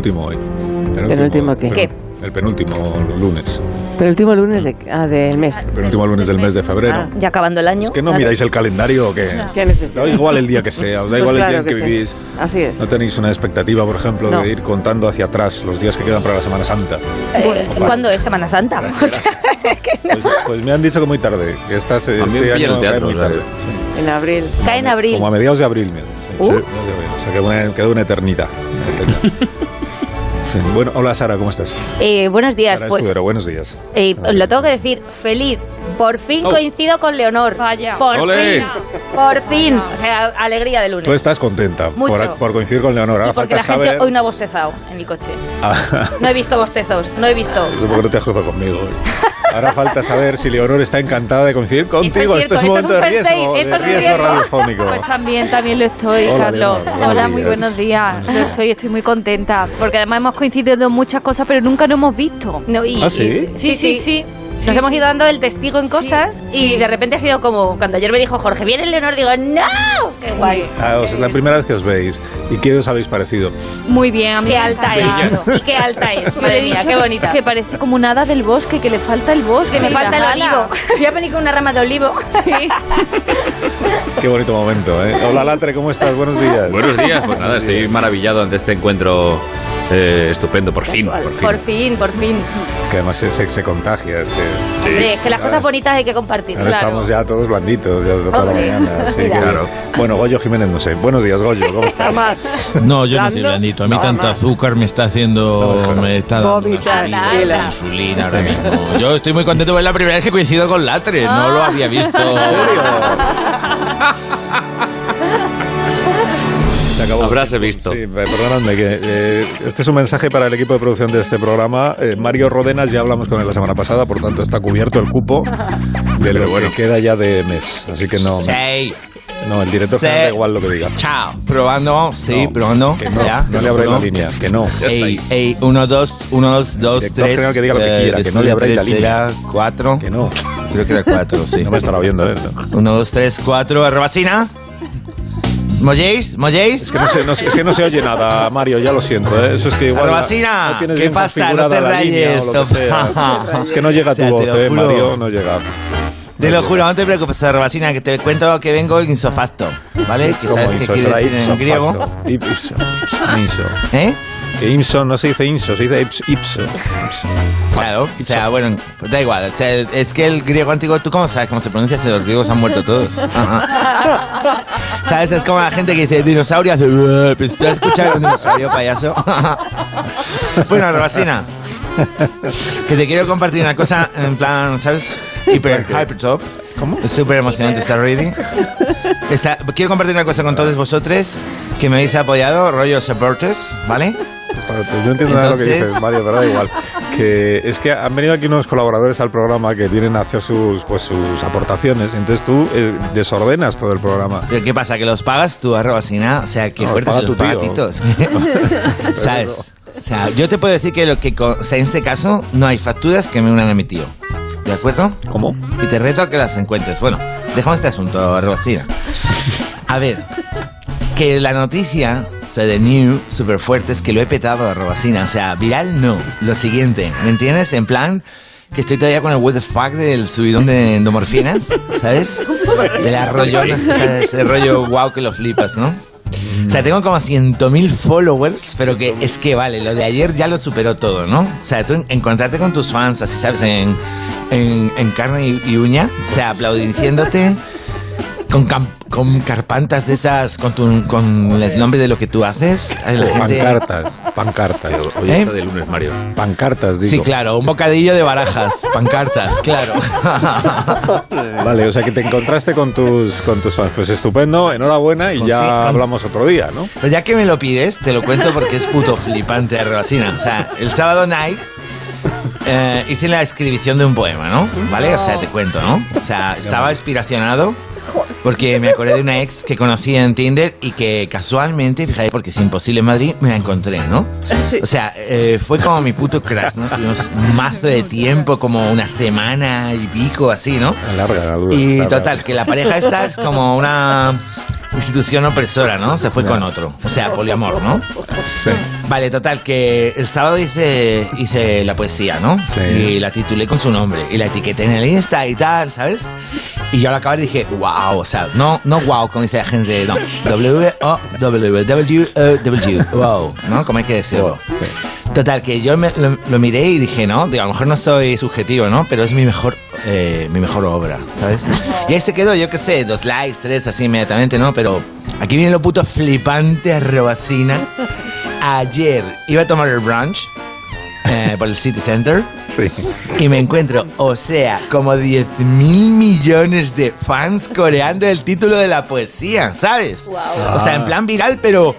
penúltimo. El penúltimo hoy. ¿Penúltimo qué? ¿Qué? El penúltimo lunes. Pero el último lunes de, ah, del mes. El penúltimo lunes del mes de febrero. Ah. Ya acabando el año. Es que no claro. miráis el calendario o qué. ¿Qué? Da igual el día que sea, os da Pues igual el claro día en que, sí. vivís. Así es. No tenéis una expectativa, por ejemplo, No. de ir contando hacia atrás los días que quedan para la Semana Santa. Eh. ¿Cuándo es Semana Santa? O sea, que no. Pues, pues me han dicho que muy tarde, que estás, este año el teatro, muy tarde. sí. En abril. Cae en abril. Como a mediados de abril, mira. Sí, Uh. sí, abril. O sea, que una- queda una eternidad. Una eternidad. Bueno, hola Sara, ¿cómo estás? Eh, buenos días. Sara Pues Escudero, buenos días. eh, lo tengo que decir, feliz. Por fin Oh. coincido con Leonor. Vaya. Por Ole. fin. Por fin. O sea, alegría de lunes. Tú estás contenta Mucho. por, por coincidir con Leonor. Y Ahora porque falta la gente saber... hoy no ha bostezado en mi coche. Ah, No he visto bostezos, no he visto. Porque no te has cruzado conmigo hoy. Ahora falta saber si Leonor está encantada de coincidir contigo. cierto, Esto es un momento es de riesgo, de riesgo radiofónico. Pues también, también lo estoy, Hola, Carlos. Leonor, Hola, muy buenos días. Lo estoy, estoy muy contenta. Porque además hemos coincidido en muchas cosas, pero nunca nos hemos visto. No, y- ¿Ah, sí? y- Sí, sí, sí. Sí. hemos ido dando el testigo en cosas y de repente ha sido como cuando ayer me dijo Jorge, viene Leonor, digo, ¡No! ¡Qué guay! Ah, o sea, es la primera vez que os veis. ¿Y qué os habéis parecido? Muy bien, a mí ¡Qué alta es! Y qué alta es, madre mía, qué bonita. Que parece como una hada del bosque, que le falta el bosque. Que me falta el olivo. Voy a venir con una rama de olivo. Sí. Qué bonito momento, ¿eh? Hola Latre, ¿cómo estás? Buenos días. Buenos días, pues nada, estoy maravillado ante este encuentro eh, estupendo, por fin, por fin. Por fin, por fin. Es que además se, se- se contagia este... Hombre, es que las cosas bonitas hay que compartir. Ahora claro. estamos ya todos blanditos, ya toda la mañana. sí, Claro. Bueno, Goyo Jiménez, no sé. Buenos días, Goyo, ¿cómo estás? Más. No, yo no estoy blandito. A mí No, tanta más. azúcar me está haciendo. No, me está dando una Vomitar, subida, tranquila. una insulina ahora mismo. Yo estoy muy contento, es la primera vez que coincido con Latre. No lo había visto. Se acabó. Habráse visto. Sí, eh, perdonadme, que eh, este es un mensaje para el equipo de producción de este programa. Eh, Mario Rodenas, ya hablamos con él la semana pasada, por tanto está cubierto el cupo de lo que queda ya de mes. Así que no, Sí. no el director general da igual lo que diga. Chao. Probando, sí, No, probando. que no, Ya, no le abráis la uno. línea, que no. Ey, ey, uno, dos, uno, dos, dos, Director tres. general que diga lo que eh, quiera, que no le abráis la línea. cuatro. Que no. Creo que era cuatro, sí. No me estará viendo, ¿eh? Uno, dos, tres, cuatro. Arrobacina. ¿Molléis? ¿Molléis? Es que, no se, no es que no se oye nada, Mario, ya lo siento. ¿eh? Eso es que igual. No ¿qué pasa? No te rayes. Es que no llega O sea, tu voz, ¿eh. Mario? No llega. Te lo juro, no te preocupes, Arbacina, que te cuento que vengo insofacto, ¿vale? Que ¿Cómo sabes qué quiere decir en griego. Inso. ¿Eh? Que Imso no se dice inso, se dice ips- ipso. Ipso. Claro, o sea, bueno, pues da igual. O sea, es que el griego antiguo, ¿tú cómo sabes cómo se pronuncia si los griegos han muerto todos? Ajá. ¿Sabes? Es como la gente que dice dinosaurio, hace... "Buh", Pues tú has escuchado un dinosaurio, payaso. bueno, Arbacina, que te quiero compartir una cosa en plan, ¿sabes? Hiper, hyper top. ¿Cómo? Es súper emocionante esta reading. Está- quiero compartir una cosa con todos vosotros que me habéis apoyado, rollo supporters, ¿vale? Bueno, pues no entiendo nada de lo que dices, Mario, pero da igual. Que es que han venido aquí unos colaboradores al programa que vienen a hacer sus, pues, sus aportaciones. Entonces tú eh, desordenas todo el programa. Pero ¿qué pasa? ¿Que los pagas tú, arroba Sina? O sea, que No, fuertes los tu tío. pagatitos. ¿Sabes? O sea, yo te puedo decir que lo que... O sea, en este caso no hay facturas que me unan a mi tío. ¿De acuerdo? ¿Cómo? Y te reto a que las encuentres. Bueno, dejamos este asunto, arroba Sina. A ver, que la noticia de New súper fuerte es que lo he petado arroba Sina. O sea, viral no. Lo siguiente, ¿me entiendes? En plan... Que estoy todavía con el what the fuck del subidón de endorfinas, ¿sabes? De las rollonas, ese, ese rollo wow que lo flipas, ¿no? O sea, tengo como 100.000 followers, pero que es que vale, lo de ayer ya lo superó todo, ¿no? O sea, tú en- encontrarte con tus fans, así sabes, en, en, en carne y, y uña, o sea, aplaudiéndote con, cam- con carpantas de esas, con, tu, con el nombre de lo que tú haces. eh, La gente... Pancartas. Pancartas. Hoy ¿Eh? está de lunes, Mario. Pancartas, digo. Sí, claro, un bocadillo de barajas, pancartas, claro. Vale, o sea que te encontraste con tus, con tus fans. Pues estupendo, enhorabuena y ya sí, con- hablamos otro día, ¿no? Pues ya que me lo pides, te lo cuento porque es puto flipante, Arrobasina. O sea, el sábado night eh, hice la escribición de un poema, ¿no? ¿Vale? O sea, te cuento, ¿no? O sea, estaba inspiracionado porque me acordé de una ex que conocí en Tinder y que casualmente, fíjate, porque es imposible en Madrid, me la encontré, ¿no? O sea, eh, fue como mi puto crash, ¿no? Estuvimos un mazo de tiempo, como una semana y pico, así, ¿no? Larga, la dura. Y larga. total, que la pareja esta es como una institución opresora, ¿no? Se fue con otro. O sea, poliamor, ¿no? Sí. Vale, total, que el sábado hice, hice la poesía, ¿no? Sí. Y la titulé con su nombre. Y la etiqueté en el Insta y tal, ¿sabes? Y yo al acabar dije, wow, o sea, no, no wow, como dice la gente, no. W-O-W-W-W, wow, ¿no? Como hay que decirlo. Total, que yo me- lo, lo miré y dije, no, digo, a lo mejor no soy subjetivo, ¿no? Pero es mi mejor, eh, mi mejor obra, ¿sabes? Y ahí se quedó, yo qué sé, dos likes, tres, así inmediatamente, ¿no? Pero aquí viene lo puto flipante, arrobacina. Ayer iba a tomar el brunch eh, por el City Center Sí. y me encuentro, o sea, como 10 mil millones de fans coreando el título de la poesía, ¿sabes? O sea, en plan viral, pero...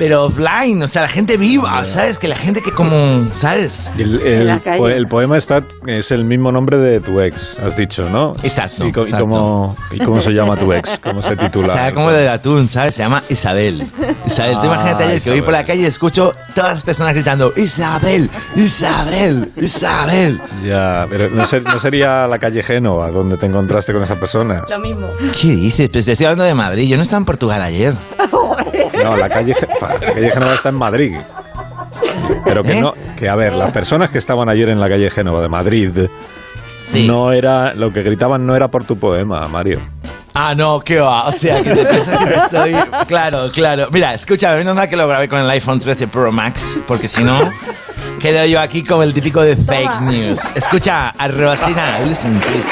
Pero offline, o sea, la gente viva, ¿sabes? Que la gente que como, ¿sabes? El, el, po- el poema está, es el mismo nombre de tu ex, has dicho, ¿no? Exacto, ¿Y, co- y exacto. cómo, ¿Y cómo se llama tu ex? ¿Cómo se titula? O sea, como del atún, ¿sabes? Se llama Isabel. Isabel, tú Ah, imagínate ayer que voy Isabel. por la calle y escucho todas las personas gritando Isabel, Isabel, Isabel. Ya, pero no, ser- no sería la calle Génova donde te encontraste con esas personas. Lo mismo. ¿Qué dices? Pues te estoy hablando de Madrid. Yo no estaba en Portugal ayer. No, la calle, la calle Génova está en Madrid. Pero que ¿Eh? no, que a ver, las personas que estaban ayer en la calle Génova de Madrid, Sí. no era, lo que gritaban no era por tu poema, Mario. Ah, no, ¿qué va? O sea, que te piensas que estoy... Claro, claro. Mira, escucha, menos mal que lo grabé con el iPhone 13 Pro Max, porque si no, quedo yo aquí como el típico de fake news. Escucha, arrobacina, listen, please.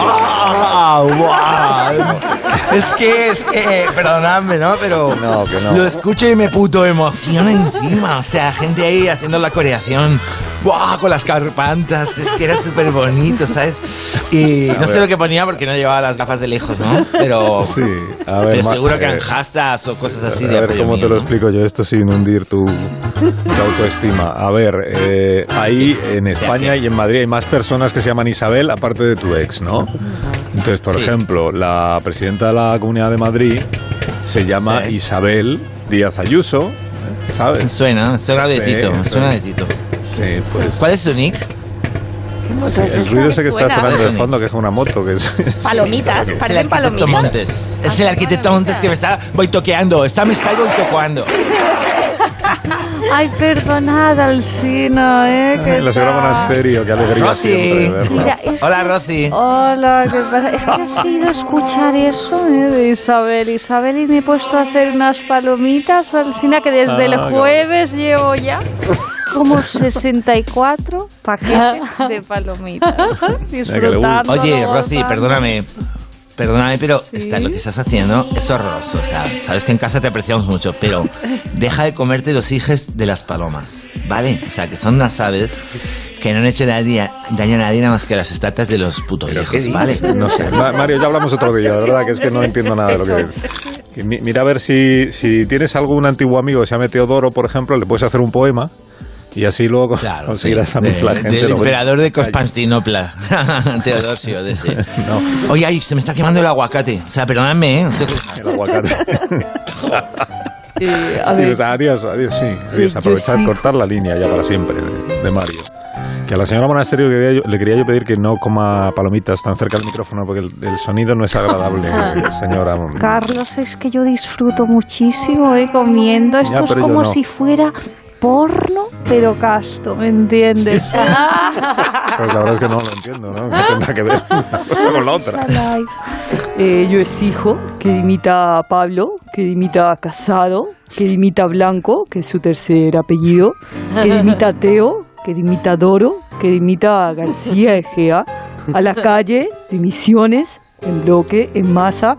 Ah, wow. Es que, es que, perdonadme, ¿no? Pero No, que no. lo escucho y me puto emociona encima. O sea, gente ahí haciendo la coreación. ¡Wow! Con las carpantas. Es que era súper bonito, ¿sabes? Y no sé lo que ponía porque no llevaba las gafas de lejos, ¿no? Pero, Sí, a ver, pero seguro que eh, en hashtags o cosas así a de ver cómo mío, te lo ¿no? explico yo esto sin hundir tu, tu autoestima. A ver, eh, ahí en España que- y en Madrid hay más personas que se llaman Isabel aparte de tu ex, ¿no? Entonces, por Sí. ejemplo, la presidenta de la Comunidad de Madrid se llama Sí. Isabel Díaz Ayuso, ¿sabes? Suena, suena de Sí, Tito, sí. suena de Tito. Sí, pues ¿Cuál es su nick? sí, el ruido ese que está sonando de fondo, que es una moto, que es... Palomitas. Es el arquitecto palomitas. Montes. Es el arquitecto Montes que me está boitoqueando. Está me está boitoqueando. Ay, perdonad, Alcina, ¿eh? ¿Qué la señora? Monasterio, qué alegría Rosy. siempre verla. Mira, es Hola, que- Rosy. Hola, ¿qué pasa? Es que ha sido escuchar eso ¿eh? de Isabel. Isabel y me he puesto a hacer unas palomitas, Alcina, que desde el Ah, jueves llevo ya como 64 paquetes de palomitas. Disfrutando. Oye, Rosy, perdóname. Perdóname, pero Sí. está, lo que estás haciendo es horroroso. O sea, sabes que en casa te apreciamos mucho, pero deja de comerte los hijos de las palomas, ¿vale? O sea, que son unas aves que no han hecho nadie- daño a nadie nada más que a las estatas de los putos hijos, ¿vale? No sé, Ma- Mario, ya hablamos otro día, de verdad que es que no entiendo nada de lo que... que mi- Mira a ver si, si tienes algún antiguo amigo que se llame Teodoro, por ejemplo, le puedes hacer un poema y así luego Claro, conseguirás sí, de- la gente. del emperador de Constantinopla, Teodosio, de ese. No. Oye, ay, se me está quemando el aguacate. O sea, perdóname, ¿eh? El aguacate. Eh, a Sí, ver, pues, adiós, adiós, sí. adiós. Aprovechar, sí. cortar la línea ya para siempre de, de Mario. Que a la señora Monasterio le quería, yo, le quería yo pedir que no coma palomitas tan cerca del micrófono porque el, el sonido no es agradable, señora. Carlos, es que yo disfruto muchísimo eh, comiendo. Esto Ya, es como no. si fuera porno, pero casto, ¿me entiendes? Pues la verdad es que no lo entiendo, ¿no? ¿Qué tendrá que ver una cosa con la otra? Eh, yo exijo que dimita a Pablo, que dimita a Casado, que dimita a Blanco, que es su tercer apellido, que dimita a Teo, que dimita a Doro, que dimita a García Egea, a la calle, dimisiones, en bloque, en masa.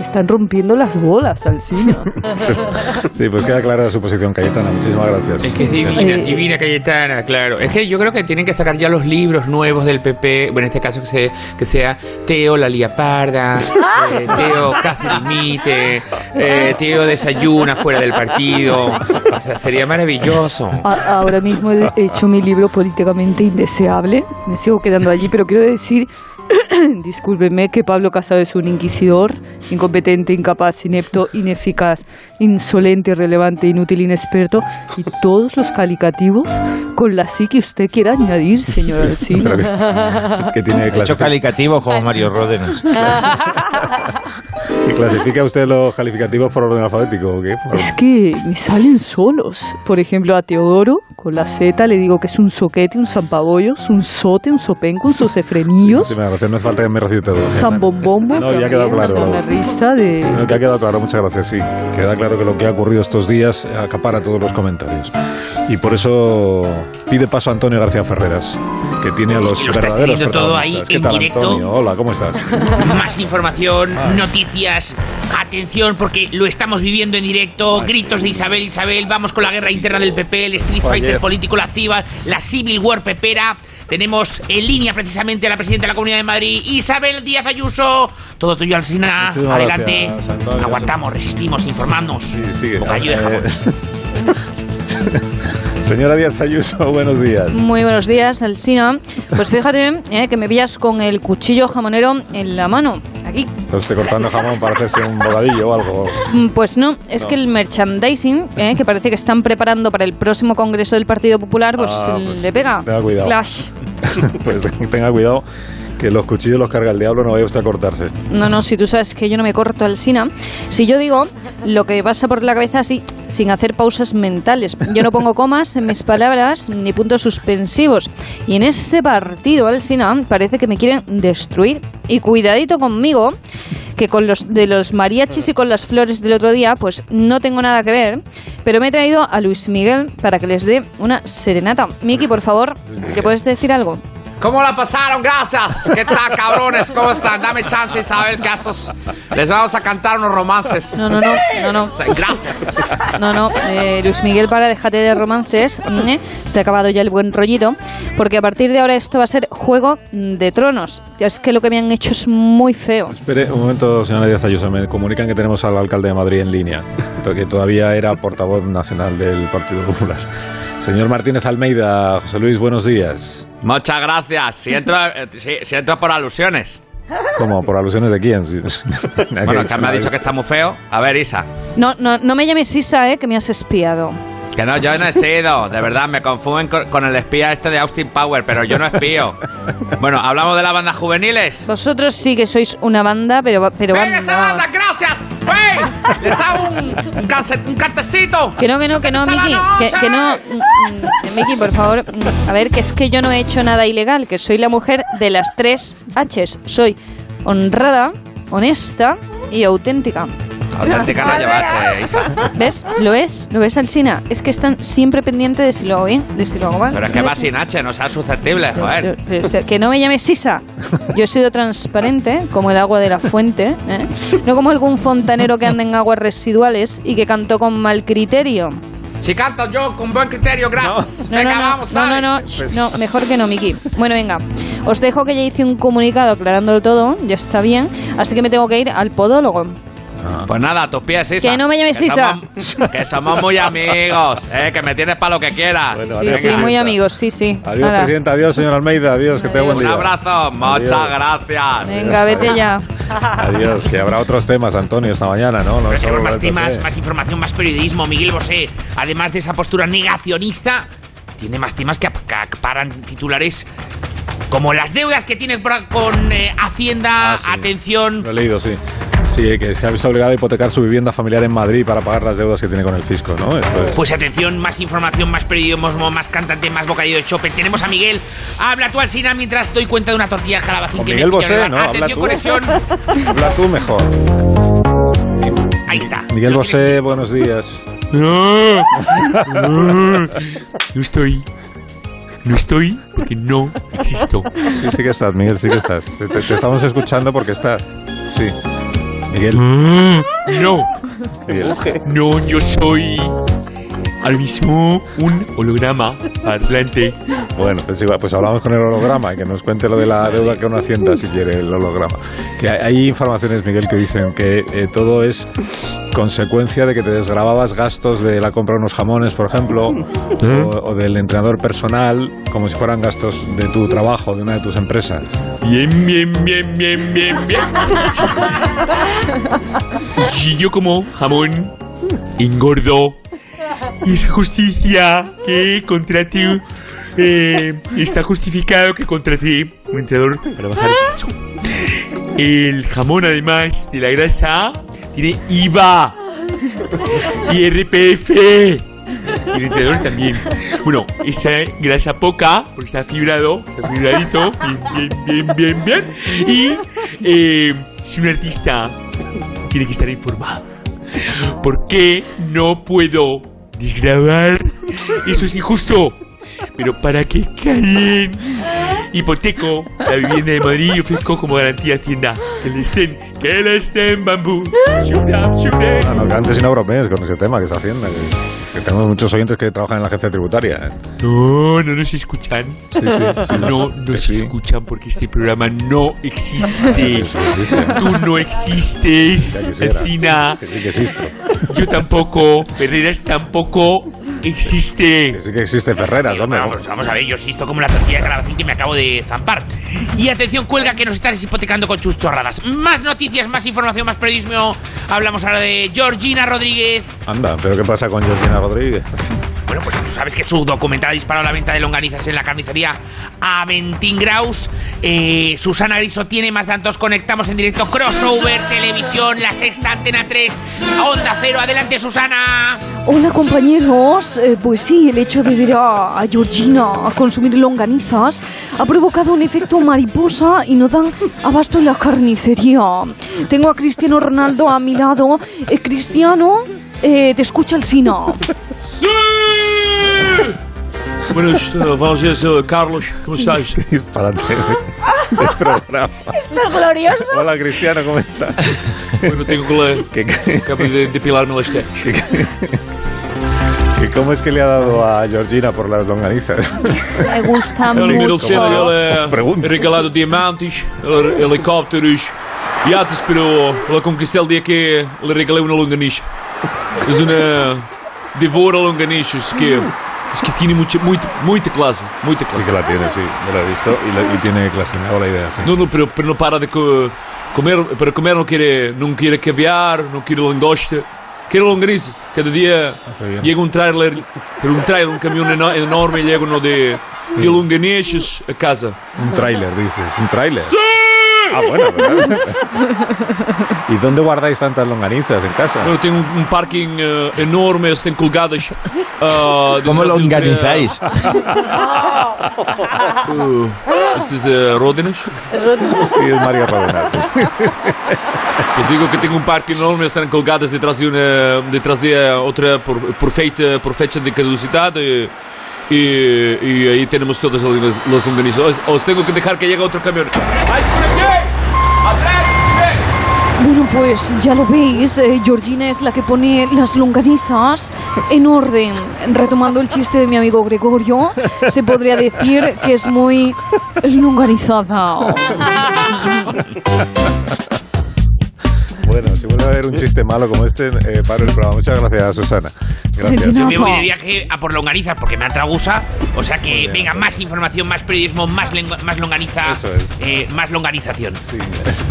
Están rompiendo las bolas, Alcina. Sí, pues queda clara su posición, Cayetana. Muchísimas gracias. Es que es divina, Eh, divina Cayetana, claro. Es que yo creo que tienen que sacar ya los libros nuevos del PP. Bueno, en este caso que, se, que sea Teo la Lía Parda, eh, Teo casi limite, eh, Teo desayuna fuera del partido. O sea, sería maravilloso. A- ahora mismo he hecho mi libro políticamente indeseable. Me sigo quedando allí, pero quiero decir Discúlpeme que Pablo Casado es un inquisidor, incompetente, incapaz, inepto, ineficaz, insolente, irrelevante, inútil, inexperto y todos los calificativos con la sí que usted quiera añadir, señor Alcina. Pero que, que tiene Hecho clasifica, calificativo como Mario Ródenas. ¿Y clasifica usted los calificativos por orden alfabético o qué? Es que me salen solos. Por ejemplo, a Teodoro, con la Z, le digo que es un soquete, un zampabollos, un sote, un sopenco, un sosefrenillos, Sí, me hace, no hace falta que me recite todo. un zambombombo. No, ya ha quedado claro. Una rista de... No, que ha quedado claro, muchas gracias, sí. Queda claro que lo que ha ocurrido estos días acapara todos los comentarios. Y por eso pide paso a Antonio García Ferreras, que tiene a los lo estás verdaderos teniendo todo ahí protagonistas. ¿Qué en tal, directo? Antonio? Hola, ¿cómo estás? Más información, Ah. noticias, atención porque lo estamos viviendo en directo, gritos de Isabel, Isabel, vamos con la guerra interna del PP, el Street Fighter ayer. político, la CIVA, la Civil War pepera. Tenemos en línea precisamente a la presidenta de la Comunidad de Madrid, Isabel Díaz Ayuso. Todo tuyo. Muchísimas Adelante. gracias, Antonio. Aguantamos, resistimos, informamos. Sí, Eh, jamón. Señora Díaz Ayuso, buenos días. Muy buenos días, Alsina. Pues fíjate eh, que me pillas con el cuchillo jamonero en la mano. Aquí. Está usted cortando jamón para hacerse un bocadillo o algo. Mm, Pues no, es No. que el merchandising, eh, que parece que están preparando para el próximo Congreso del Partido Popular, pues, Ah, pues le pega. tenga cuidado. Clash. Pues tenga cuidado que los cuchillos los carga el diablo, no vaya usted a cortarse. No, no, si tú sabes que yo no me corto Alsina. Si yo digo lo que pasa por la cabeza así, sin hacer pausas mentales. Yo no pongo comas en mis palabras ni puntos suspensivos. Y en este partido, Alsina, parece que me quieren destruir. Y cuidadito conmigo, que con los de los mariachis y con las flores del otro día, pues no tengo nada que ver. Pero me he traído a Luis Miguel para que les dé una serenata. Miki, por favor, ¿te puedes decir algo? ¿Cómo la pasaron? Gracias. ¿Qué tal, cabrones? ¿Cómo están? Dame chance, Isabel, que a estos les vamos a cantar unos romances. No, no, no, no, no. Gracias. No, no, eh, Luis Miguel, para déjate de romances. ¿eh? Se ha acabado ya el buen rollito. Porque a partir de ahora esto va a ser Juego de Tronos. Es que lo que me han hecho es muy feo. Espere un momento, señora Díaz Ayuso. Me comunican que tenemos al alcalde de Madrid en línea, que todavía era portavoz nacional del Partido Popular. Señor Martínez Almeida, José Luis, buenos días. Muchas gracias. Si entro, si, si entro por alusiones. ¿Cómo? ¿Por alusiones de quién? Bueno, que me ha dicho que está muy feo. A ver, Isa. No, no, no me llames Isa, eh, que me has espiado. Que no, yo no he sido. De verdad, me confunden con, con el espía este de Austin Power, pero yo no espío. Bueno, ¿hablamos de las bandas juveniles? Vosotros sí que sois una banda, pero, pero ¡Ven banda- esa banda! ¡Gracias! ¡Ven! ¡Les hago un, un, canse- un cantecito! Que no, que no, que no, ¡Esta Miki. la Que, que no. Mm, mm, Miki, por favor. mm, A ver, que es que yo no he hecho nada ilegal, que soy la mujer de las tres Hs. Soy honrada, honesta y auténtica. No lleva H, Isa. ¿Ves? ¿Lo es? ¿Lo ves, Alsina? Es que están siempre pendientes de si lo hago bien, de si lo hago mal. Pero es que va sin H, no seas susceptible, joder. pero, que no me llames Sisa. Yo he sido transparente, como el agua de la fuente, ¿eh? no como algún fontanero que anda en aguas residuales y que cantó con mal criterio. Si canto yo con buen criterio, gracias. No, Venga, no, no, vamos, no, no, no, no, mejor que no, Miki. Bueno, venga, os dejo que ya hice un comunicado aclarándolo todo, ya está bien, así que me tengo que ir al podólogo. Pues nada, tus pies, Isa. Que no me llames Que Isa. somos- que somos muy amigos, eh, que me tienes para lo que quieras. Bueno, Sí, venga. sí, muy amigos, sí, sí. Adiós, Hala. presidenta. Adiós, señor Almeida. Adiós, que tenga buen Un día. abrazo, muchas Adiós. gracias. Venga, vete ya. Adiós, que habrá otros temas, Antonio, esta mañana, ¿no? No solo más temas, más información, más periodismo. Miguel Bosé, además de esa postura negacionista, tiene más temas que, acaparan titulares como las deudas que tiene con eh, Hacienda. Ah, sí. Atención, Lo he leído, sí. Sí, que se ha visto obligado a hipotecar su vivienda familiar en Madrid para pagar las deudas que tiene con el fisco, ¿no? Esto es. Pues atención, más información, más periodismo, más cantante, más bocadillo de chope. Tenemos a Miguel. Habla tú, Alsina, mientras doy cuenta de una tortilla de jalabacín que Miguel Bosé, ¿no? Habla Atención, tú. conexión. Habla tú mejor. Ahí está. Miguel Bosé, buenos días. No, no, no estoy. No estoy porque no existo. Sí, sí que estás, Miguel, sí que estás. Te, te- te estamos escuchando porque estás. Sí. Miguel. No, Miguel. no, yo soy al mismo un holograma adelante. Bueno, pues, igual, pues hablamos con el holograma y que nos cuente lo de la deuda con Hacienda, si quiere, el holograma. Que hay, informaciones, Miguel, que dicen que eh, todo es consecuencia de que te desgrababas gastos de la compra de unos jamones, por ejemplo, o, o del entrenador personal, como si fueran gastos de tu trabajo, de una de tus empresas. Bien, bien, bien, bien, bien, bien. Y yo como jamón engordo. Y esa justicia que contraté eh, está justificado que contraté un entrenador para bajar peso. El jamón, además de la grasa, tiene IVA y RPF. Y el entrenador también. Bueno, esa grasa poca, porque está fibrado, está fibradito, bien, bien, bien, bien, bien. Y eh, si un artista tiene que estar informado, ¿por qué no puedo desgrabar? Eso es injusto. Pero para que caen hipoteco la vivienda de Madrid y ofrezco como garantía Hacienda que le estén, que le estén bambú. Shurap. Ah, no cantes sin bromees con ese tema que está haciendo. Que, que tenemos muchos oyentes que trabajan en la agencia tributaria. ¿eh? No, no nos escuchan. Sí, sí, sí. No Que nos sí. escuchan porque este programa no existe. Existe. Tú no existes. Que sí que existo. Yo tampoco. Ferreras tampoco existe. Que sí que existe Ferreras, hombre. Vamos, vamos a ver, yo existo como la tortilla de calabacín que me acabo de zampar. Y atención, cuelga que nos están hipotecando con sus. Más noticias, más información, más periodismo. Hablamos ahora de Georgina Rodríguez. Anda, pero ¿qué pasa con Georgina Rodríguez? Bueno, pues tú sabes que su documental ha disparado la venta de longanizas en la carnicería a 20 graus. Eh, Susana Griso tiene más datos. Conectamos en directo. Crossover, televisión, la sexta, antena 3, Onda Cero. Adelante, Susana. Hola compañeros, Eh, pues sí, el hecho de ver a, a Georgina a consumir longanizas ha provocado un efecto mariposa y no dan abasto en la carnicería. Tengo a Cristiano Ronaldo a mi lado. Eh, Cristiano, eh, te escucha el Sina. ¡Sí! Buenas, eh, vamos a Carlos, ¿cómo estás? Disparate del programa. Esto es glorioso. Hola, Cristiano, ¿cómo estás? Bueno, tengo que, le- ¿Qué, qué, acabo de depilarme las tetas. qué- cómo es que le ha dado a Georgina por las longanizas? Me gusta mucho. cena, ele Pergunta. é regalado diamantes, helicópteros, iates, pero ele conquistou el día que le regalé una longaniza. Es una devora longanizas que es que tiene mucha, mucha, mucha clase, mucha Sí que clase. la tiene, sí, me lo he visto y, la- y tiene clase, me hago la idea, sí. No, no, pero, pero no para de co- comer, para comer no quiere, no quiere caviar, no quiere langosta. Quiere longanizas. Cada día bien. llega un trailer, pero un trailer, un camión eno- enorme, llega uno de, de longanizas a casa. Un tráiler, dices, un tráiler. Ah, bueno, ¿verdad? ¿Y dónde guardáis tantas longanizas en casa? Tenho um, um parking eh, enorme, têm colgadas. ah, ¿Cómo detrás lo de- organizáis? Uh, estes eh, ródenas. Sí, es Mario Rodenas. Pues digo que tenho um parque enorme, estão colgadas detrás de uma, detrás de outra por, por, feita, por fecha de caducidade. E, e aí temos todas as, as longanizas. Os, os tenho que deixar que llegue outro camião. ¡Vais por aquí! ¡Atrás! Bueno, pues ya lo veis, eh, Georgina es la que pone las longanizas en orden. Retomando el chiste de mi amigo Gregorio, se podría decir que es muy longanizada. Bueno, si vuelve a haber un chiste malo como este, eh, paro el programa. Muchas gracias, Susana. Gracias. Yo me voy de viaje a por longanizas porque me atragusa. O sea que, bien. venga, más información, más periodismo, más, lengua- más longaniza, Eso es. eh, más longanización. Sí.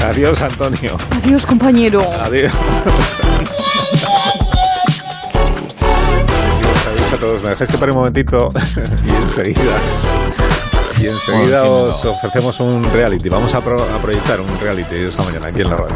Adiós, Antonio. Adiós, compañero. Adiós. Adiós a todos. Me dejáis que pare un momentito y enseguida. Y enseguida os ofrecemos un reality. Vamos a, pro- a proyectar un reality esta mañana aquí en la radio.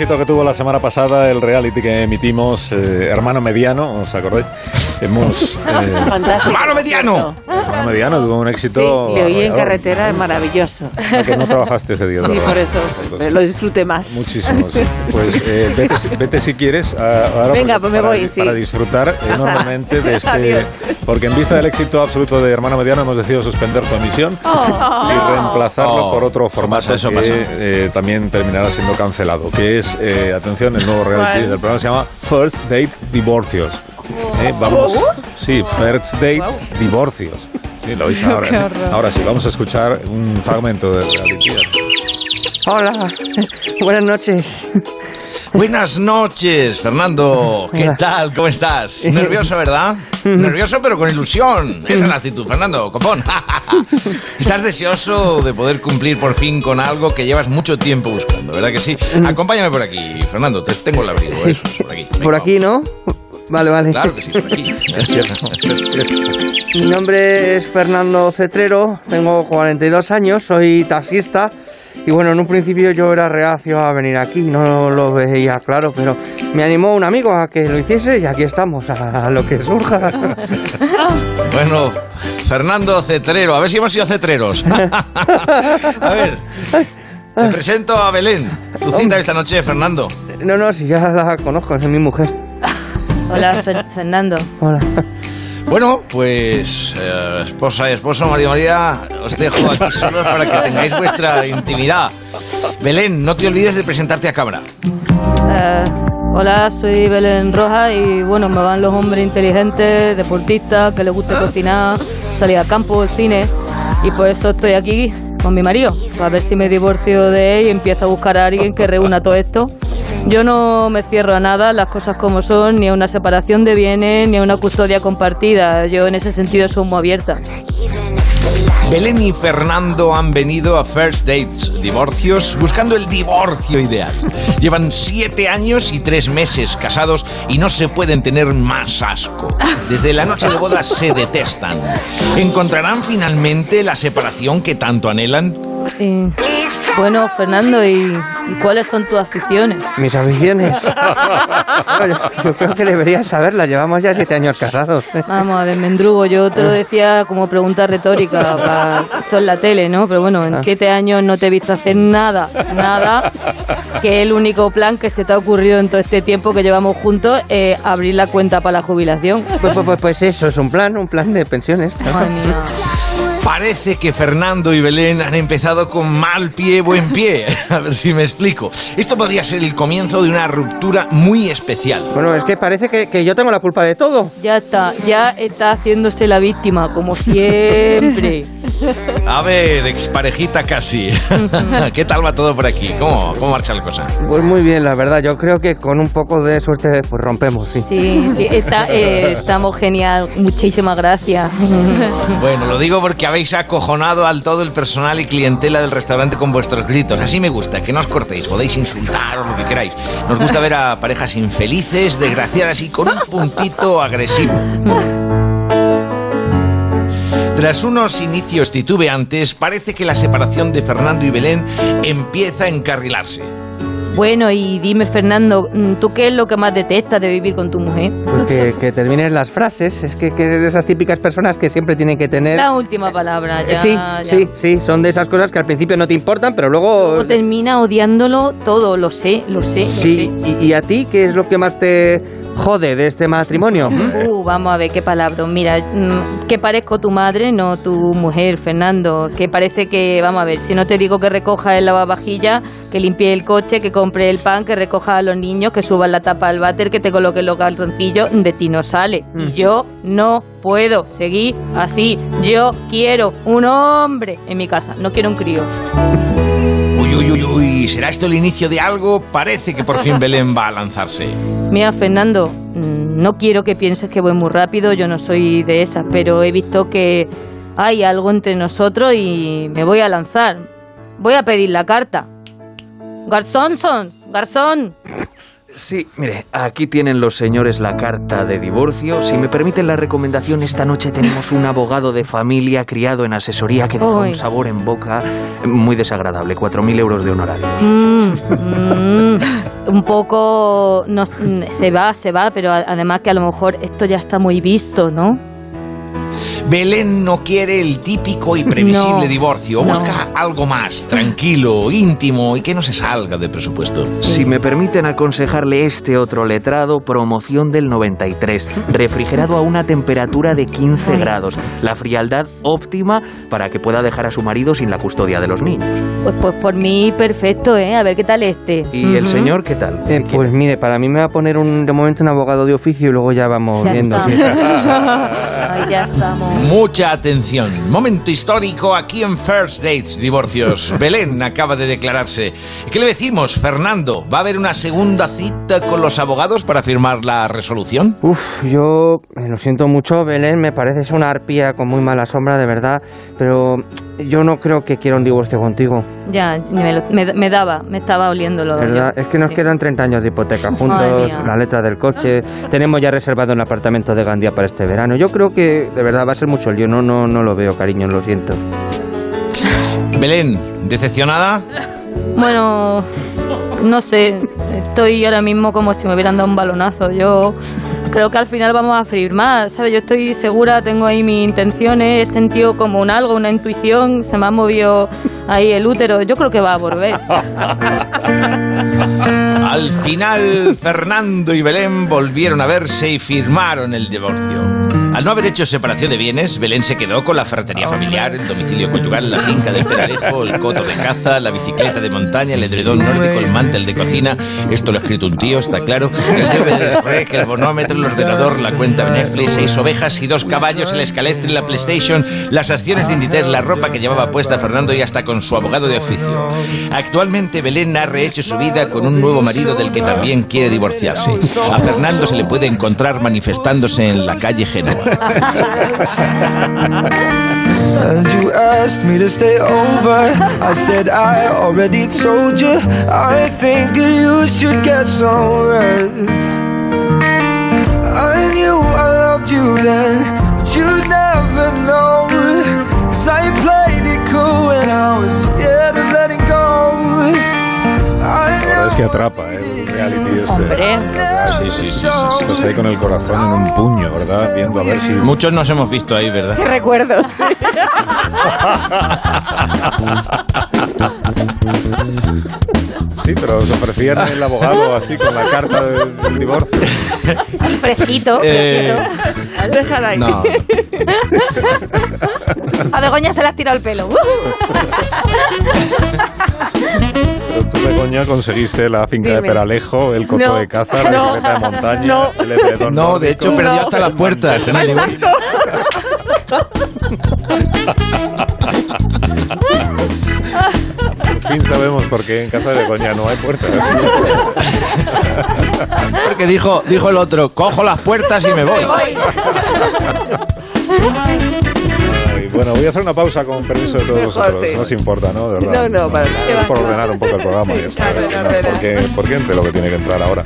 Éxito que tuvo la semana pasada el reality que emitimos, eh, Hermano Mediano, ¿os acordáis? Hemos... eh, ¡Hermano mediano! Hermano Mediano tuvo un éxito... Sí, le oí en carretera, es maravilloso. Ah, que no trabajaste ese día, Sí, ¿verdad? por eso me lo disfrute más. Muchísimo, sí. Pues eh, vete, si- vete si quieres. a- ahora Venga, pues me para, voy, sí. Para disfrutar enormemente de este. Adiós. Porque en vista del éxito absoluto de Hermano Mediano hemos decidido suspender su emisión y reemplazarlo Oh, por otro formato pasa, eso que pasa. eh, también terminará siendo cancelado. Que es, eh, atención, el nuevo reality del programa se llama First Date Divorcios. Eh, vamos, sí, First Dates Divorcios. Sí, lo oís ahora. Sí. horror. Ahora sí, vamos a escuchar un fragmento del reality. Hola, buenas noches. Buenas noches, Fernando. ¿Qué tal? ¿Cómo estás? Nervioso, ¿verdad? Nervioso, pero con ilusión. Esa es la actitud, Fernando. Copón. Estás deseoso de poder cumplir por fin con algo que llevas mucho tiempo buscando, ¿verdad que sí? Acompáñame por aquí, Fernando. Te tengo el abrigo. Sí. eso, por aquí. Por aquí, ¿no? Vale, vale. Claro que sí, por aquí. Mi nombre es Fernando Cetrero, tengo 42 años, soy taxista. Y bueno, en un principio yo era reacio a venir aquí, no lo veía claro, pero me animó un amigo a que lo hiciese y aquí estamos, a lo que surja. Bueno, Fernando Cetrero. A ver si hemos sido cetreros. A ver. Te presento a Belén. Tu cita esta noche, Fernando. No, no, si ya la conozco, es mi mujer. Hola, Fer- Fernando. Hola. Bueno, pues eh, esposa y esposo, María María, os dejo aquí solos para que tengáis vuestra intimidad. Belén, no te olvides de presentarte a cámara. Eh, hola, soy Belén Roja y bueno, me van los hombres inteligentes, deportistas, que les guste cocinar, salir al campo, al cine. Y por eso estoy aquí con mi marido, para ver si me divorcio de él y empiezo a buscar a alguien que reúna todo esto. Yo no me cierro a nada, las cosas como son, ni a una separación de bienes, ni a una custodia compartida. Yo en ese sentido soy muy abierta. Belén y Fernando han venido a First Dates Divorcios buscando el divorcio ideal. Llevan siete años y tres meses casados y no se pueden tener más asco. Desde la noche de bodas se detestan. ¿Encontrarán finalmente la separación que tanto anhelan? Y, bueno, Fernando, ¿y, y cuáles son tus aficiones? Mis aficiones. Bueno, yo, yo creo que deberías saberla, llevamos ya siete años casados. Vamos a ver, Mendrugo, yo te lo decía como pregunta retórica, para esto en la tele, ¿no? Pero bueno, en Ah. siete años no te he visto hacer nada, nada, que el único plan que se te ha ocurrido en todo este tiempo que llevamos juntos es abrir la cuenta para la jubilación. Pues, pues- pues- pues eso es un plan, un plan de pensiones. Madre mía. Parece que Fernando y Belén han empezado con mal pie, buen pie. A ver si me explico. Esto podría ser el comienzo de una ruptura muy especial. Bueno, es que parece que, que yo tengo la culpa de todo. Ya está, ya está haciéndose la víctima, como siempre. A ver, exparejita casi. ¿Qué tal va todo por aquí? ¿Cómo, cómo marcha la cosa? Pues muy bien, la verdad. Yo creo que con un poco de suerte pues rompemos, sí. Sí, sí, está, eh, estamos genial. Muchísimas gracias. Bueno, lo digo porque habéis acojonado al todo el personal y clientela del restaurante con vuestros gritos. Así me gusta, que no os cortéis, podéis insultar o lo que queráis. Nos gusta ver a parejas infelices, desgraciadas y con un puntito agresivo. Tras unos inicios titubeantes, parece que la separación de Fernando y Belén empieza a encarrilarse. Bueno, y dime, Fernando, ¿tú qué es lo que más detestas de vivir con tu mujer? Pues que, terminen las frases. Es que, que eres de esas típicas personas que siempre tienen que tener... La última palabra, ya. Eh, sí, ya. sí, sí. Son de esas cosas que al principio no te importan, pero luego... Luego termina odiándolo todo, lo sé, lo sé, lo Sí, sé. y, y a ti qué es lo que más te jode de este matrimonio? Uh, vamos a ver qué palabra. Mira, mm, que parezco tu madre, no tu mujer, Fernando. Que parece que, vamos a ver, si no te digo que recoja el lavavajilla, que limpie el coche, que compre el pan, que recoja a los niños, que suba la tapa al váter, que te coloque los calzoncillos, de ti no sale. Y yo no puedo seguir así. Yo quiero un hombre en mi casa, no quiero un crío. Uy, uy, uy, uy, ¿será esto el inicio de algo? Parece que por fin Belén va a lanzarse. Mira, Fernando, mm, no quiero que pienses que voy muy rápido, yo no soy de esas, pero he visto que hay algo entre nosotros y me voy a lanzar. Voy a pedir la carta. Garzón, son, garzón. Sí, mire, aquí tienen los señores la carta de divorcio. Si me permiten la recomendación, esta noche tenemos un abogado de familia criado en asesoría que deja Uy. un sabor en boca muy desagradable. 4.000 euros de honorario. Mm, mm, un poco no, se va, se va, pero además que a lo mejor esto ya está muy visto, ¿no? Belén no quiere el típico y previsible No, divorcio. no. Busca algo más tranquilo, íntimo y que no se salga de presupuesto. Si me permiten aconsejarle este otro letrado, promoción del 93, refrigerado a una temperatura de 15 grados, la frialdad óptima para que pueda dejar a su marido sin la custodia de los niños. Pues, pues por mí perfecto, ¿eh? A ver qué tal este. ¿Y el señor qué tal? Eh, pues mire, para mí me va a poner un, de momento un abogado de oficio y luego ya vamos Ya viendo. estamos. ya estamos. Mucha atención. Momento histórico aquí en First Dates Divorcios. Belén acaba de declararse. ¿Qué le decimos, Fernando? ¿Va a haber una segunda cita con los abogados para firmar la resolución? Uf, yo eh, lo siento mucho, Belén, me pareces una arpía con muy mala sombra, de verdad, pero yo no creo que quiera un divorcio contigo. Ya, me, lo- me- me daba, me estaba oliéndolo. ¿verdad? yo. Es que nos Sí. quedan 30 años de hipoteca juntos, la letra del coche, tenemos ya reservado un apartamento de Gandía para este verano. Yo creo que de verdad va a ser mucho lío, no, no, no lo veo, cariño, lo siento. Belén, ¿decepcionada? Bueno, no sé, estoy ahora mismo como si me hubieran dado un balonazo. Yo creo que al final vamos a firmar, ¿sabes? Yo estoy segura, tengo ahí mis intenciones, he sentido como un algo, una intuición, se me ha movido ahí el útero. Yo creo que va a volver. Al final, Fernando y Belén volvieron a verse y firmaron el divorcio. Al no haber hecho separación de bienes, Belén se quedó con la ferretería familiar, el domicilio conyugal, la finca del Peralejo, el coto de caza, la bicicleta de montaña, el edredón nórdico, el mantel de cocina. Esto lo ha escrito un tío, está claro. El DVD rec, el bonómetro, el ordenador, la cuenta de Netflix, seis ovejas y dos caballos, el escalestre, la PlayStation, las acciones de Inditex, la ropa que llevaba puesta Fernando y hasta con su abogado de oficio. Actualmente Belén ha rehecho su vida con un nuevo marido del que también quiere divorciarse. A Fernando se le puede encontrar manifestándose en la calle Génova. And you asked me to stay over. I said I already told you. I think that you should get some rest. I knew I loved you then, but you'd never know. 'Cause I played it cool when I was es que atrapa, ¿eh? El reality este. Sí, sí, sí, sí, Estás ahí con el corazón en un puño, ¿verdad? Viendo a ver si... Muchos nos hemos visto ahí, ¿verdad? Qué recuerdos. Sí, pero os ofrecían el abogado así con la carta del, divorcio. Y fresquito, Eh, fresquito. Déjala ahí. No. A Begoña se le ha tirado el pelo. Tú, Begoña, conseguiste la finca de Dime. Peralejo, el coto No. de caza, la No. bicicleta de montaña, No. el edredón No, de hecho perdió hasta las puertas en el divorcio. Por fin sabemos por qué en casa de Begoña no hay puertas. Porque dijo, dijo el otro, cojo las puertas y me voy. Ay, Bueno, voy a hacer una pausa con permiso de todos vosotros. sí. No os importa, ¿no? De verdad. No, no, para nada. Es por ordenar un poco el programa. Ya está. porque, porque entre lo que tiene que entrar ahora.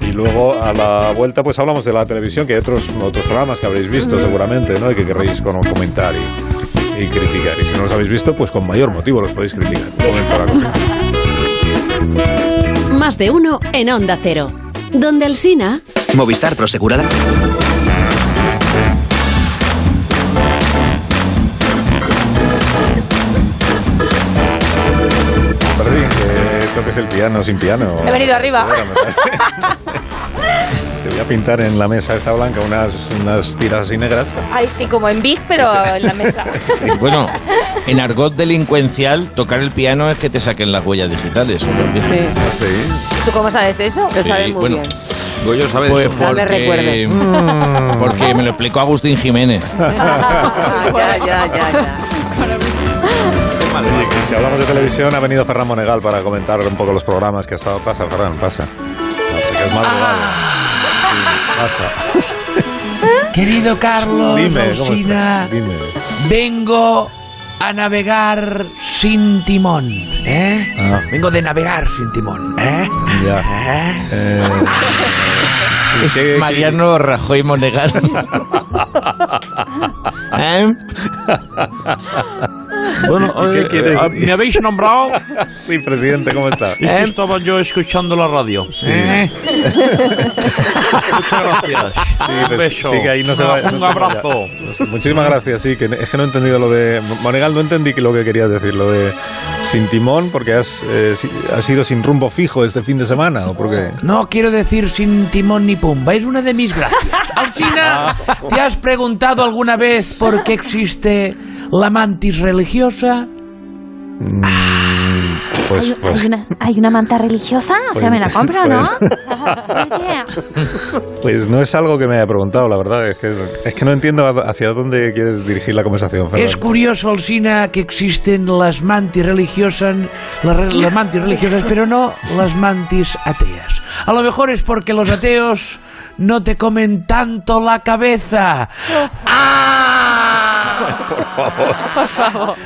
Y luego a la vuelta pues hablamos de la televisión, que hay otros, otros programas que habréis visto seguramente, ¿no? Y que querréis con- comentar y, y criticar. Y si no los habéis visto, pues con mayor motivo los podéis criticar. Más de uno en Onda Cero. Donde el Sina... Movistar Prosegurada. Toques el piano sin piano. He venido arriba. Te voy a pintar en la mesa esta blanca unas, unas tiras así negras. Ay, sí, como en Big, pero en la mesa. Bueno, en argot delincuencial, tocar el piano es que te saquen las huellas digitales. ¿o por qué? ¿Tú cómo sabes eso? Lo Sí, sabes muy bueno, bien. Goyo sabe pues esto. No me porque, porque me lo explicó Agustín Jiménez. ya, ya, ya, ya. Oye, que si hablamos de televisión, ha venido Ferran Monegal para comentar un poco los programas que ha estado. Pasa, Ferran, pasa. Así que es madrugada. Sí, pasa. Querido Carlos, Dime, vengo a navegar sin timón, ¿eh? Ah. Vengo de navegar sin timón, ¿eh? Ya. Eh, Es ¿qué- qué- Mariano Rajoy Monegal. ¿Eh? Bueno, ¿Qué eh, quieres? eh, ¿me habéis nombrado? Sí, presidente, ¿cómo está? Es que estaba yo escuchando la radio. ¿Eh? Muchas gracias. Sí, Un pues, beso. sí, que ahí no se va- Un no se abrazo. sé, Muchísimas gracias, sí, que es que no he entendido lo de... Monegal, no entendí que lo que querías decir, lo de sin timón, porque has, eh, has ido sin rumbo fijo este fin de semana, ¿o por qué? No quiero decir sin timón ni pumba, es una de mis gracias. Alcina, ¿te has preguntado alguna vez por qué existe la mantis religiosa? Mm, Pues, ¿Hay, pues, hay una, ¿Hay una manta religiosa? O sea, Pues- me la compro, ¿no? pues- pues no es algo que me haya preguntado, la verdad, es que, es que no entiendo hacia dónde quieres dirigir la conversación, Es Fernando. curioso, Alsina, que existen las mantis religiosas, las, las mantis religiosas, pero no las mantis ateas. A lo mejor es porque los ateos no te comen tanto la cabeza. Por favor. Por favor.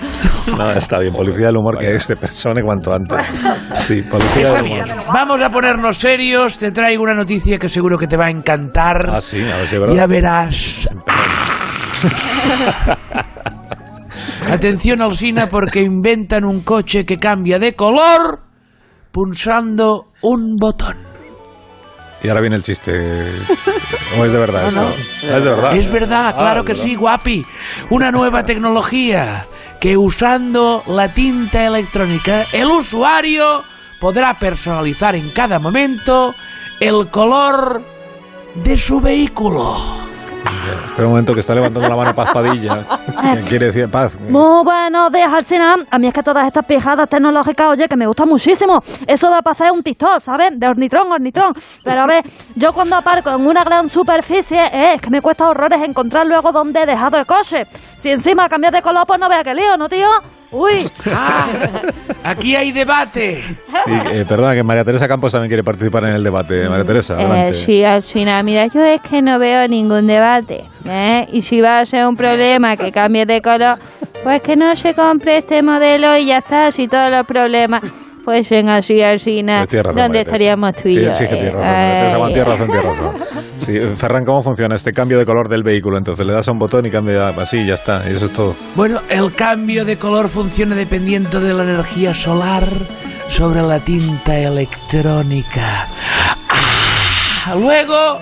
No, está bien, policía del humor que se persone cuanto antes. Sí, policía Está del humor. bien, vamos a ponernos serios. Te traigo una noticia que seguro que te va a encantar. Ah, sí, a ver si es verdad. Ya verás. Atención, Alsina, porque inventan un coche que cambia de color pulsando un botón. Y ahora viene el chiste. ¿O es de verdad esto? Ah, Es de verdad. Es verdad, Ah, claro que verdad. sí, guapi. Una nueva tecnología que usando la tinta electrónica el usuario podrá personalizar en cada momento el color de su vehículo. Espera un momento que está levantando la mano Paz Padilla. que quiere decir Paz. Muy buenos días, Alcina. A mí es que todas estas pijadas tecnológicas, oye, que me gustan muchísimo. Eso da para hacer un TikTok, ¿sabes? De ornitrón, ornitrón. Pero a ver, yo cuando aparco en una gran superficie, eh, es que me cuesta horrores encontrar luego dónde he dejado el coche. Si encima cambias de color, pues no vea qué lío, ¿no, tío? Uy. Ah, aquí hay debate. Sí, eh, perdona, que María Teresa Campos también quiere participar en el debate. María Teresa, adelante. Eh, sí, Alcina, mira, yo es que no veo ningún debate. ¿eh? Y si va a ser un problema que cambie de color, pues que no se compre este modelo y ya está. Si todos los problemas fuesen así, Alcina, Pues tienes razón, ¿dónde María Teresa. estaríamos tú y yo? Sí, sí que tienes eh? razón. Teresa, Ay. tienes razón, tienes razón. Sí, Ferran, ¿cómo funciona este cambio de color del vehículo? Entonces le das a un botón y cambia así, y ya está. Y eso es todo. Bueno, el cambio de color funciona dependiendo de la energía solar sobre la tinta electrónica. Ah, luego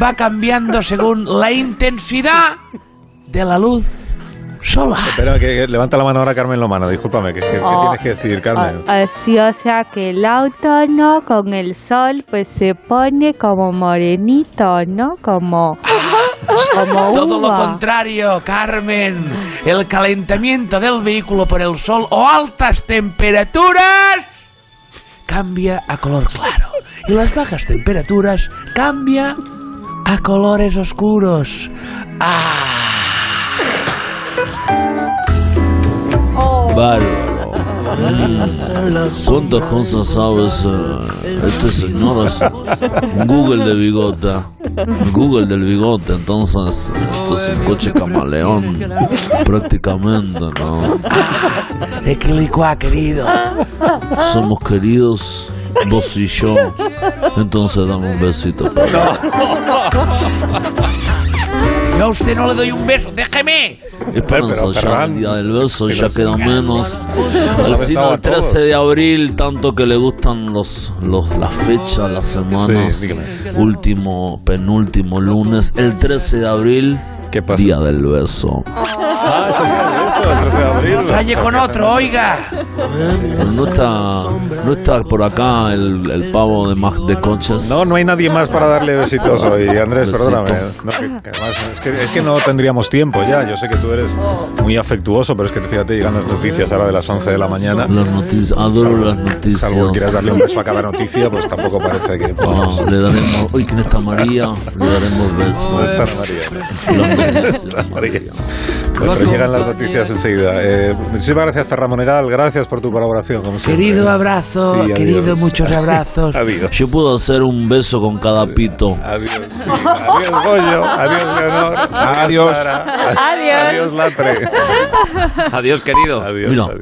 va cambiando según la intensidad de la luz solar. Espera, que, que levanta la mano ahora Carmen Lomano. Discúlpame, ¿qué, qué- qué Oh, tienes que decir, Carmen? Ah, Así, o sea que el auto, ¿no? Con el sol, pues se pone como morenito, ¿no? Como, como Todo lo contrario, Carmen. El calentamiento del vehículo por el sol o altas temperaturas cambia a color claro. Y las bajas temperaturas cambia a colores oscuros. Bárbaro. ¿Cuántas cosas sabes eh, este señor? Es Google de bigota. Google del bigote, entonces esto es un coche camaleón. Prácticamente, ¿no? Equilicua, querido. Somos queridos, vos y yo. Entonces dame un besito. Yo a usted no le doy un beso, déjeme. Esperanza, ya el día del beso ya queda menos. Nos El ha cine besado el a todos. 13 de abril, tanto que le gustan los, los las fechas, las semanas. Sí, último, penúltimo lunes, el 13 de abril, día del beso. Ah, eso, eso, el 13 de abril. Raye con otro, oiga. Pero no está, no está por acá el, el pavo de, Mag- de coches. No, no hay nadie más para darle besitos hoy, Andrés, Besito. perdóname. No, que- que además, es, que, es que no tendríamos tiempo ya. Yo sé que tú eres muy afectuoso, pero es que fíjate, llegan las noticias ahora de las 11 de la mañana. Las noticias, adoro las noticias. Salvo que quieras darle un beso a cada noticia, pues tampoco parece que... Ah, le daremos, hoy que no está María, le daremos besos. No está María. Las María. Pues, pero llegan las noticias enseguida. Eh, muchísimas gracias, Ferran Monegal. Gracias por tu colaboración, como. Querido abrazo, Sí, adiós. querido, muchos abrazos. Adiós. Yo puedo hacer un beso con cada pito. Adiós. sí. Adiós, Goyo. Adiós, Leonor. Adiós. Sara. Adiós. Adiós, Latre. Adiós, querido. Adiós, Mira. adiós.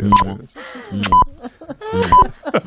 adiós.